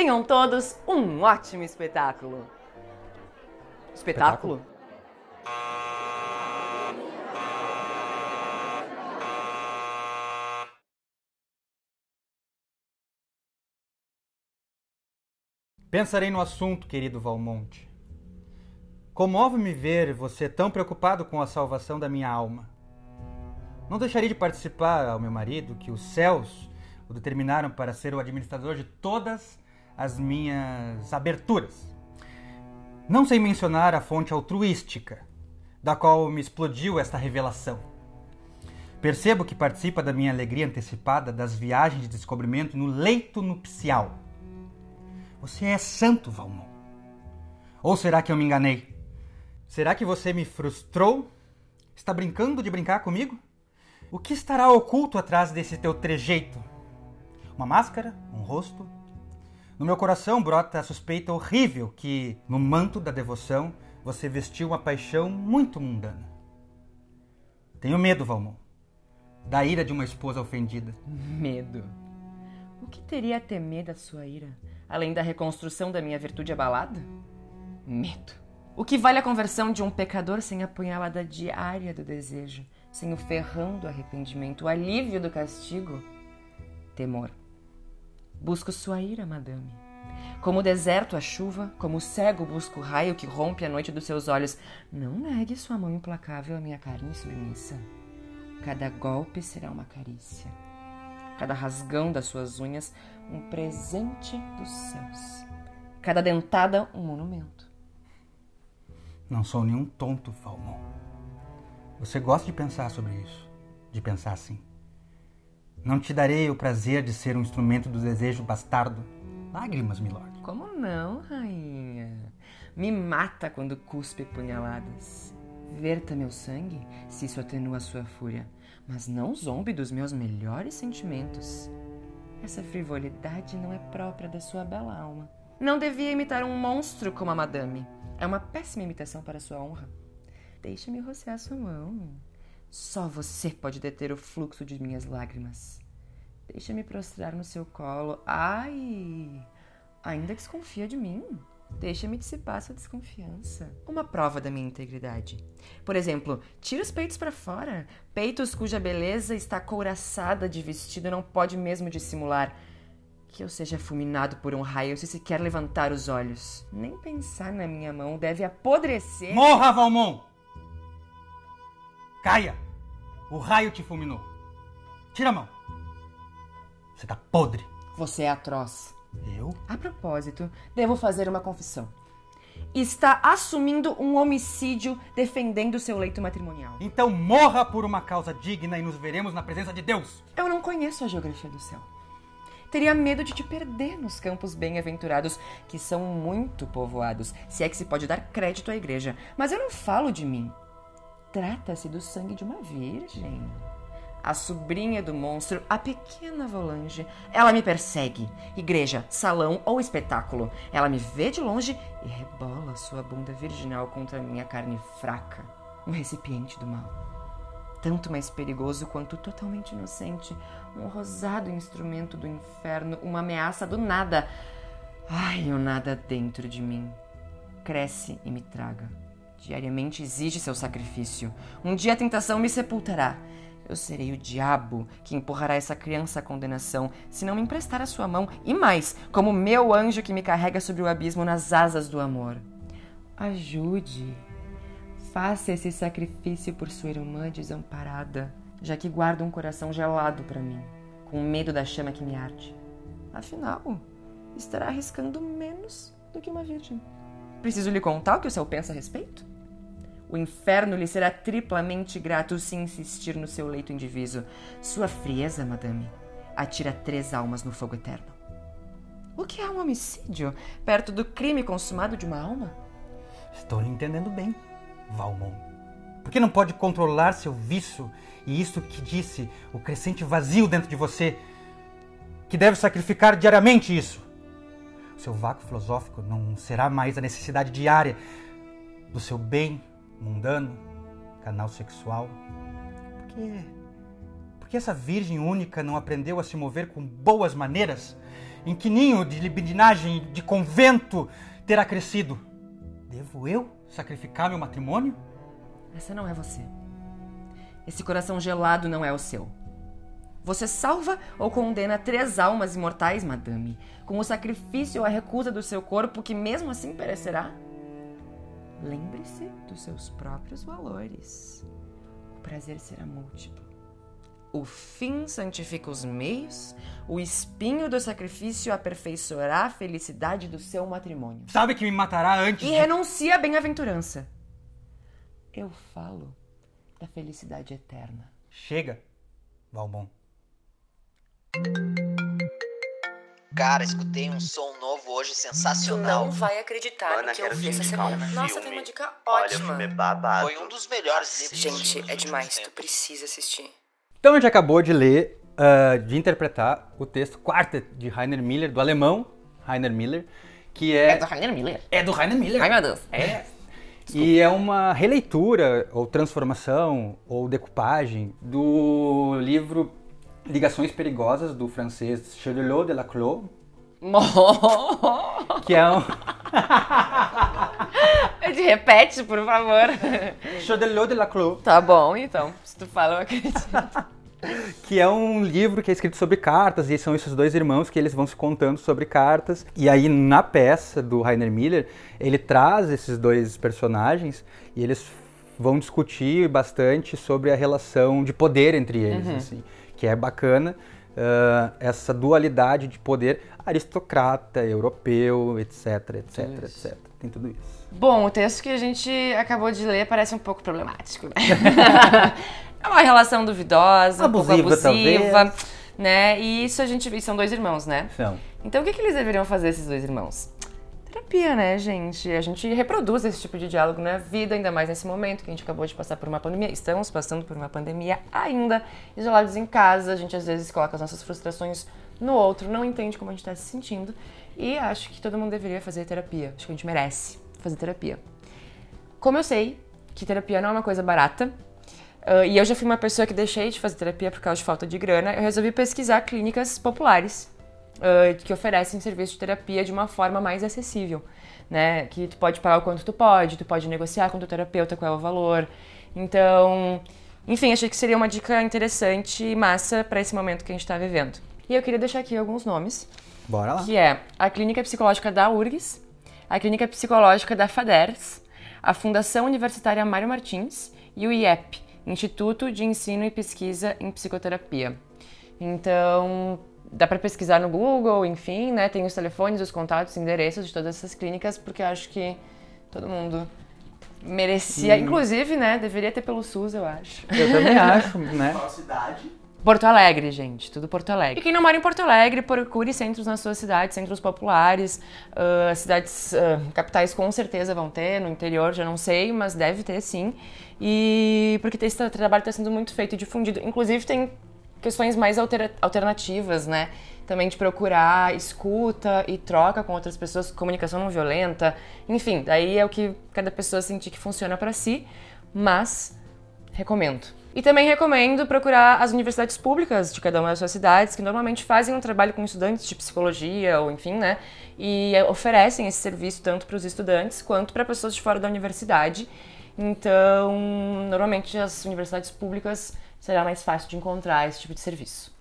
Tenham todos um ótimo espetáculo. Espetáculo? Pensarei no assunto, querido Valmonte. Comove-me ver você tão preocupado com a salvação da minha alma. Não deixaria de participar ao meu marido que os céus o determinaram para ser o administrador de todas as minhas aberturas. Não sem mencionar a fonte altruística, da qual me explodiu esta revelação. Percebo que participa da minha alegria antecipada das viagens de descobrimento no leito nupcial. Você é santo, Valmont. Ou será que eu me enganei? Será que você me frustrou? Está brincando de brincar comigo? O que estará oculto atrás desse teu trejeito? Uma máscara? Um rosto? No meu coração brota a suspeita horrível que, no manto da devoção, você vestiu uma paixão muito mundana. Tenho medo, Valmont, da ira de uma esposa ofendida. Medo. O que teria a temer da sua ira, além da reconstrução da minha virtude abalada? Medo. O que vale a conversão de um pecador sem a punhalada diária do desejo, sem o ferrão do arrependimento, o alívio do castigo? Temor. Busco sua ira, madame. Como o deserto a chuva, como o cego busca o raio que rompe a noite dos seus olhos. Não negue sua mão implacável à minha carne submissa. Cada golpe será uma carícia. Cada rasgão das suas unhas, um presente dos céus. Cada dentada, um monumento. Não sou nenhum tonto, Valmont. Você gosta de pensar sobre isso, de pensar assim. Não te darei o prazer de ser um instrumento do desejo bastardo. Lágrimas, milord. Como não, rainha? Me mata quando cuspe punhaladas. Verta meu sangue, se isso atenua sua fúria, mas não zombe dos meus melhores sentimentos. Essa frivolidade não é própria da sua bela alma. Não devia imitar um monstro como a madame. É uma péssima imitação para sua honra. Deixe-me rocear sua mão. Só você pode deter o fluxo de minhas lágrimas. Deixa-me prostrar no seu colo. Ai! Ainda desconfia de mim? Deixa-me dissipar sua desconfiança. Uma prova da minha integridade. Por exemplo, tira os peitos para fora. Peitos cuja beleza está couraçada de vestido não pode mesmo dissimular. Que eu seja fulminado por um raio se sequer levantar os olhos. Nem pensar na minha mão deve apodrecer. Morra, Valmont! Caia! O raio te fulminou. Tira a mão. Você tá podre. Você é atroz. Eu? A propósito, devo fazer uma confissão. Está assumindo um homicídio defendendo seu leito matrimonial. Então morra por uma causa digna e nos veremos na presença de Deus. Eu não conheço a geografia do céu. Teria medo de te perder nos campos bem-aventurados, que são muito povoados, se é que se pode dar crédito à igreja. Mas eu não falo de mim. Trata-se do sangue de uma virgem. A sobrinha do monstro, a pequena Volange. Ela me persegue. Igreja, salão ou espetáculo. Ela me vê de longe e rebola sua bunda virginal contra a minha carne fraca. Um recipiente do mal. Tanto mais perigoso quanto totalmente inocente. Um rosado instrumento do inferno, uma ameaça do nada. Ai, o nada dentro de mim. Cresce e me traga. Diariamente exige seu sacrifício. Um dia a tentação me sepultará. Eu serei o diabo que empurrará essa criança à condenação se não me emprestar a sua mão, e mais, como meu anjo que me carrega sobre o abismo nas asas do amor. Ajude. Faça esse sacrifício por sua irmã desamparada, já que guarda um coração gelado para mim, com medo da chama que me arde. Afinal, estará arriscando menos do que uma virgem. Preciso lhe contar o que o céu pensa a respeito? O inferno lhe será triplamente grato se insistir no seu leito indiviso. Sua frieza, madame, atira três almas no fogo eterno. O que é um homicídio perto do crime consumado de uma alma? Estou lhe entendendo bem, Valmont. Por que não pode controlar seu vício e isso que disse, o crescente vazio dentro de você, que deve sacrificar diariamente isso? Seu vácuo filosófico não será mais a necessidade diária do seu bem mundano, canal sexual? Por que, por que essa virgem única não aprendeu a se mover com boas maneiras? Em que ninho de libidinagem de convento terá crescido? Devo eu sacrificar meu matrimônio? Essa não é você. Esse coração gelado não é o seu. Você salva ou condena três almas imortais, madame, com o sacrifício ou a recusa do seu corpo, que mesmo assim perecerá? Lembre-se dos seus próprios valores. O prazer será múltiplo. O fim santifica os meios, o espinho do sacrifício aperfeiçoará a felicidade do seu matrimônio. Sabe que me matará antes E de... renuncia à bem-aventurança. Eu falo da felicidade eterna. Chega, Valmont. Cara, escutei um som novo hoje sensacional. vai acreditar Ana, quero te indicar um filme. Nossa, tem uma dica Olha, ótima. é babado. Foi um dos melhores livros Gente, é demais. Tu precisa assistir. Então a gente acabou de ler, ah, de interpretar o texto Quartet de Rainer Miller, do alemão Rainer Miller, que é... Rainer Miller. É do Rainer Miller. Ai, meu Deus. É. E é uma releitura, ou transformação, ou decupagem do livro Ligações Perigosas, do francês Chaudelot de Laclos, que é um... Repete, por favor. Chaudelot de Laclos, Tá bom, então. Se tu fala, eu acredito. que é um livro que é escrito sobre cartas, e são esses dois irmãos que eles vão se contando sobre cartas. E aí, na peça do Rainer Miller, ele traz esses dois personagens e eles vão discutir bastante sobre a relação de poder entre eles, assim, que é bacana. ah, essa dualidade de poder aristocrata, europeu, etc, etc, etc. Tem tudo isso. Bom, o texto que a gente acabou de ler parece um pouco problemático, né? é uma relação duvidosa, um pouco Abusiva, abusiva, talvez. né? E isso a gente e são dois irmãos, né? Então, Então o que, que eles deveriam fazer, esses dois irmãos? Terapia, né, gente? A gente reproduz esse tipo de diálogo na vida, ainda mais nesse momento que a gente acabou de passar por uma pandemia. Estamos passando por uma pandemia ainda, isolados em casa. A gente às vezes coloca as nossas frustrações no outro, não entende como a gente está se sentindo. E acho que todo mundo deveria fazer terapia. Acho que a gente merece fazer terapia. Como eu sei que terapia não é uma coisa barata, ah, e eu já fui uma pessoa que deixei de fazer terapia por causa de falta de grana, eu resolvi pesquisar clínicas populares ah, que oferecem serviço de terapia de uma forma mais acessível, né? Que tu pode pagar o quanto tu pode, tu pode negociar com o teu terapeuta qual é o valor. Então, enfim, achei que seria uma dica interessante e massa para esse momento que a gente está vivendo. E eu queria deixar aqui alguns nomes bora lá. que é a Clínica Psicológica da URGS, a Clínica Psicológica da FADERS, a Fundação Universitária Mário Martins e o IEP, Instituto de Ensino e Pesquisa em Psicoterapia. Então, dá para pesquisar no Google, enfim, né? Tem os telefones, os contatos, endereços de todas essas clínicas, porque acho que todo mundo merecia, inclusive, né? Deveria ter pelo SUS, eu acho. Eu também acho, né? Qual cidade? Porto Alegre, gente, tudo Porto Alegre. E quem não mora em Porto Alegre, procure centros na sua cidade, centros populares, ah, cidades, ah, capitais com certeza vão ter, no interior já não sei, mas deve ter sim. E porque esse tra- trabalho está sendo muito feito e difundido. Inclusive tem questões mais altera- alternativas, né? Também de procurar escuta e troca com outras pessoas, comunicação não violenta, enfim, daí é o que cada pessoa sentir que funciona para si, mas Recomendo. E também recomendo procurar as universidades públicas de cada uma das suas cidades, que normalmente fazem um trabalho com estudantes de psicologia ou enfim, né? E oferecem esse serviço tanto para os estudantes quanto para pessoas de fora da universidade. Então, normalmente as universidades públicas será mais fácil de encontrar esse tipo de serviço.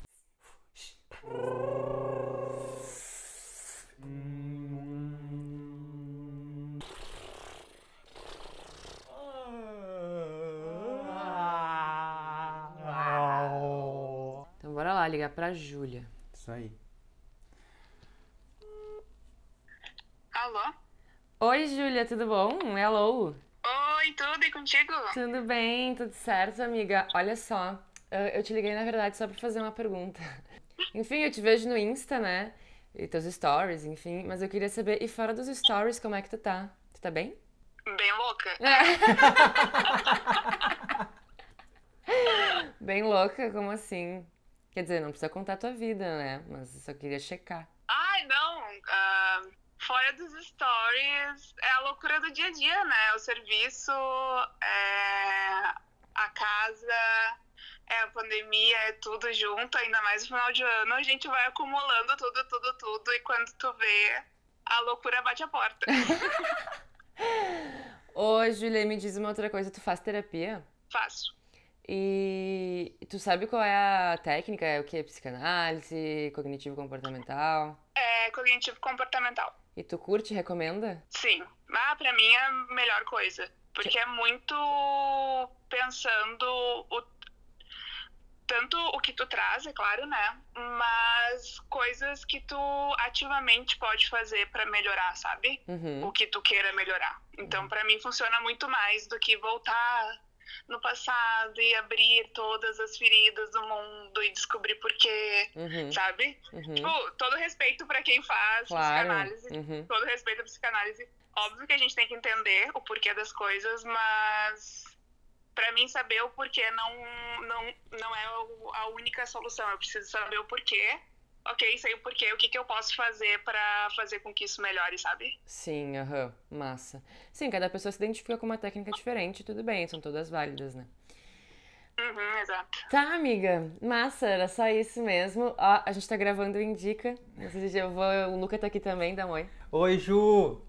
Então bora lá ligar pra Júlia. Isso aí. Alô? Oi, Júlia, tudo bom? Hello. Tudo e contigo? Tudo bem, tudo certo, amiga. Olha só, eu te liguei na verdade só pra fazer uma pergunta. Enfim, eu te vejo no Insta, né? E teus stories, enfim, mas eu queria saber, e fora dos stories, como é que tu tá? Tu tá bem? Bem louca. Bem louca, como assim? Quer dizer, não precisa contar tua vida, né? Mas eu só queria checar. Ai, não. ah, fora dos stories, é a loucura do dia a dia, né? O serviço, é a casa, é a pandemia, é tudo junto. Ainda mais no final de ano, a gente vai acumulando tudo, tudo, tudo. E quando tu vê, a loucura bate a porta. Ô, Júlia, me diz uma outra coisa, tu faz terapia? Faço. E tu sabe qual é a técnica? É o que? Psicanálise, cognitivo comportamental? É cognitivo comportamental. E tu curte, recomenda? Sim. Ah, pra mim é a melhor coisa. Porque é muito pensando o, tanto o que tu traz, é claro, né? Mas coisas que tu ativamente pode fazer pra melhorar, sabe? Uhum. O que tu queira melhorar. Então, pra mim funciona muito mais do que voltar no passado e abrir todas as feridas do mundo e descobrir por quê, Uhum. sabe? Uhum. Tipo, todo respeito pra quem faz Claro. psicanálise, Uhum. todo respeito à psicanálise. Óbvio que a gente tem que entender o porquê das coisas, mas pra mim saber o porquê não, não, não é a única solução. Eu preciso saber o porquê. Ok, sei o porquê, o que, que eu posso fazer pra fazer com que isso melhore, sabe? Sim, aham, massa. Sim, cada pessoa se identifica com uma técnica diferente, tudo bem, são todas válidas, né? Uhum, exato. Tá, amiga, massa, era só isso mesmo. Ó, a gente tá gravando o Indica. Não sei se eu vou. O Luca tá aqui também, dá um oi. Oi, Ju!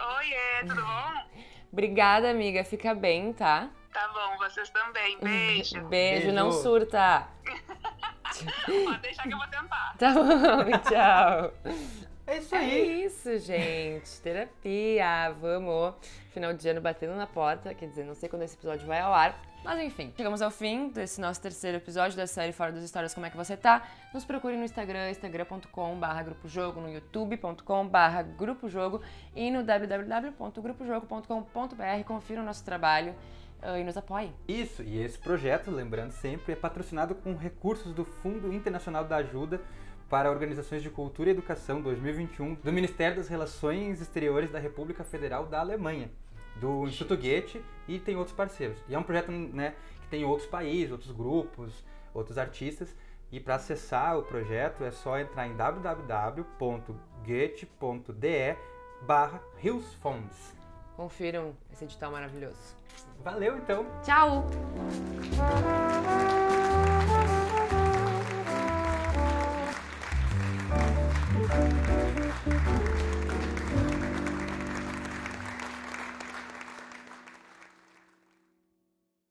Oiê, tudo bom? Obrigada, amiga, fica bem, tá? Tá bom, vocês também. Beijo. Beijo, Beijo. não surta. Pode deixar que eu vou tentar. Tá bom, tchau. É isso É aí. isso, gente. Terapia, vamos. Final de ano batendo na porta. Quer dizer, não sei quando esse episódio vai ao ar. Mas enfim, chegamos ao fim desse nosso terceiro episódio da série Fora das Histórias Como é que você tá? Nos procure no Instagram, instagram.com barra Grupo Jogo, no youtube.com barra Grupo Jogo e no www.grupojogo.com.br. Confira o nosso trabalho ah, e nos apoie. Isso, e esse projeto, lembrando sempre, é patrocinado com recursos do Fundo Internacional da Ajuda para Organizações de Cultura e Educação 2021 do Ministério das Relações Exteriores da República Federal da Alemanha, do Instituto Goethe e tem outros parceiros. E é um projeto né, que tem outros países, outros grupos, outros artistas. E para acessar o projeto é só entrar em www.goethe.de barra Hilsfonds. Confiram esse edital maravilhoso. Valeu então! Tchau! Thank